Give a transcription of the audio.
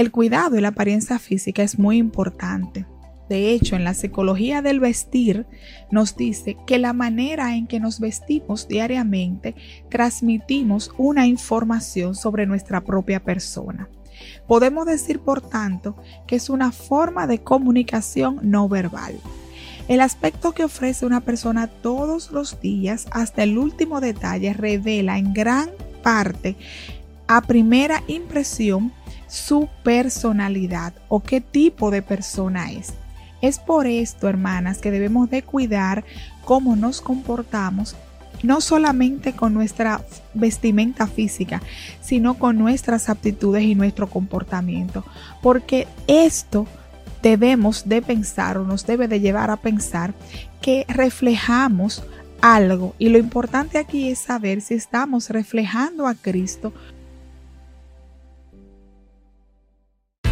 El cuidado y la apariencia física es muy importante. De hecho, en la psicología del vestir nos dice que la manera en que nos vestimos diariamente transmitimos una información sobre nuestra propia persona. Podemos decir, por tanto, que es una forma de comunicación no verbal. El aspecto que ofrece una persona todos los días hasta el último detalle revela en gran parte a primera impresión su personalidad o qué tipo de persona es. Es por esto, hermanas, que debemos de cuidar cómo nos comportamos no solamente con nuestra vestimenta física, sino con nuestras aptitudes y nuestro comportamiento, porque esto debemos de pensar o nos debe de llevar a pensar que reflejamos algo y lo importante aquí es saber si estamos reflejando a Cristo